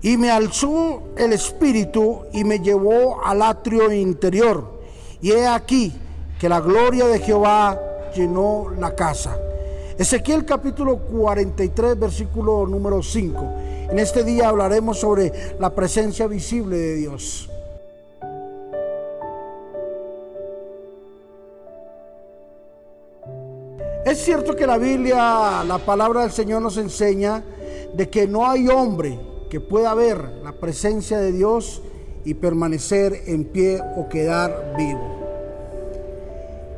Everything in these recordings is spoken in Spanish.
Y me alzó el espíritu y me llevó al atrio interior. Y he aquí que la gloria de Jehová llenó la casa. Ezequiel capítulo 43, versículo número 5. En este día hablaremos sobre la presencia visible de Dios. Es cierto que la Biblia, la palabra del Señor nos enseña de que no hay hombre que pueda ver la presencia de Dios y permanecer en pie o quedar vivo.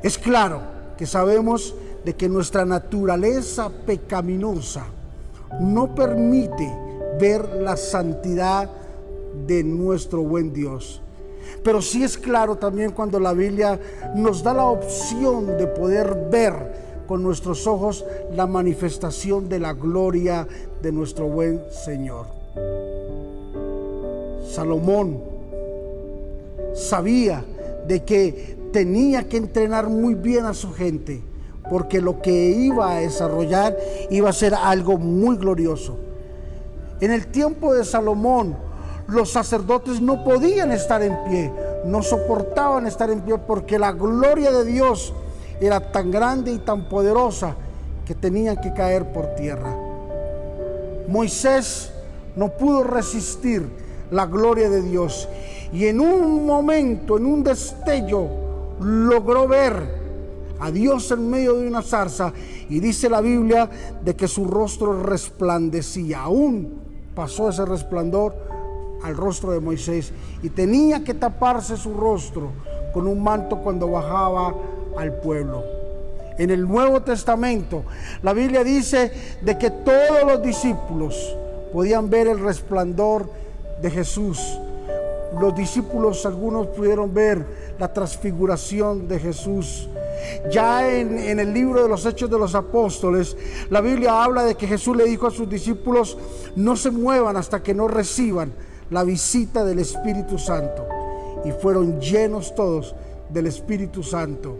Es claro que sabemos de que nuestra naturaleza pecaminosa no permite ver la santidad de nuestro buen Dios. Pero sí es claro también cuando la Biblia nos da la opción de poder ver con nuestros ojos la manifestación de la gloria de nuestro buen Señor. Salomón sabía de que tenía que entrenar muy bien a su gente, porque lo que iba a desarrollar iba a ser algo muy glorioso. En el tiempo de Salomón, los sacerdotes no podían estar en pie, no soportaban estar en pie porque la gloria de Dios era tan grande y tan poderosa que tenían que caer por tierra. Moisés no pudo resistir la gloria de Dios. Y en un momento, en un destello, logró ver a Dios en medio de una zarza. Y dice la Biblia de que su rostro resplandecía. Aún pasó ese resplandor al rostro de Moisés. Y tenía que taparse su rostro con un manto cuando bajaba al pueblo. En el Nuevo Testamento, la Biblia dice de que todos los discípulos podían ver el resplandor de Jesús. Los discípulos, algunos pudieron ver la transfiguración de Jesús. Ya en, en, el libro de los Hechos de los Apóstoles, la Biblia habla de que Jesús le dijo a sus discípulos, no se muevan hasta que no reciban la visita del Espíritu Santo. Y fueron llenos todos del Espíritu Santo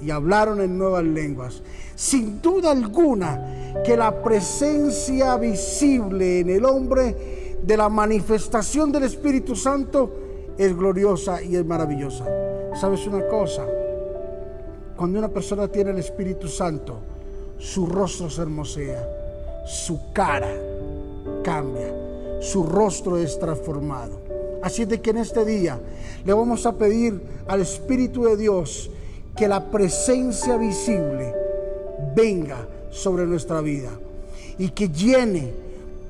y hablaron en nuevas lenguas. Sin duda alguna que la presencia visible en el hombre de la manifestación del Espíritu Santo es gloriosa y es maravillosa. ¿Sabes una cosa? Cuando una persona tiene el Espíritu Santo, su rostro se hermosea, su cara cambia, su rostro es transformado. Así es de que en este día le vamos a pedir al Espíritu de Dios que la presencia visible venga sobre nuestra vida y que llene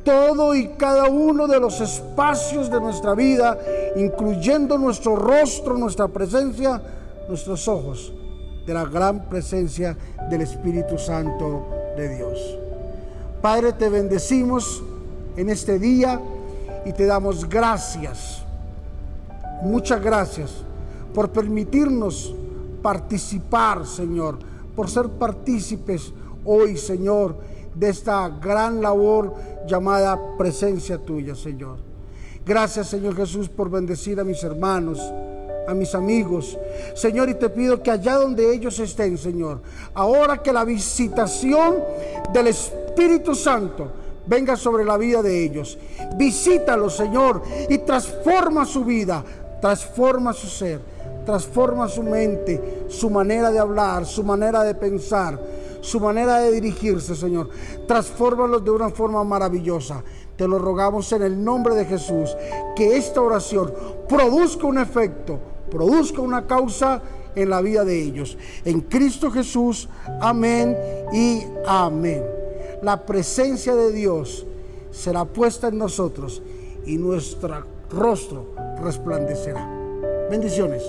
todo y cada uno de los espacios de nuestra vida, incluyendo nuestro rostro, nuestra presencia, nuestros ojos, de la gran presencia del Espíritu Santo de Dios. Padre, te bendecimos en este día y te damos gracias, muchas gracias por permitirnos participar, Señor, por ser partícipes hoy, Señor, de esta gran labor llamada presencia tuya, Señor. Gracias, Señor Jesús, por bendecir a mis hermanos, a mis amigos. Señor, y te pido que allá donde ellos estén, Señor, ahora que la visitación del Espíritu Santo venga sobre la vida de ellos, visítalos, Señor, y transforma su vida, transforma su ser, transforma su mente, su manera de hablar, su manera de pensar su manera de dirigirse, Señor. Transfórmalos de una forma maravillosa. Te lo rogamos en el nombre de Jesús. Que esta oración produzca un efecto, produzca una causa en la vida de ellos. En Cristo Jesús, amén y amén. La presencia de Dios será puesta en nosotros y nuestro rostro resplandecerá. Bendiciones.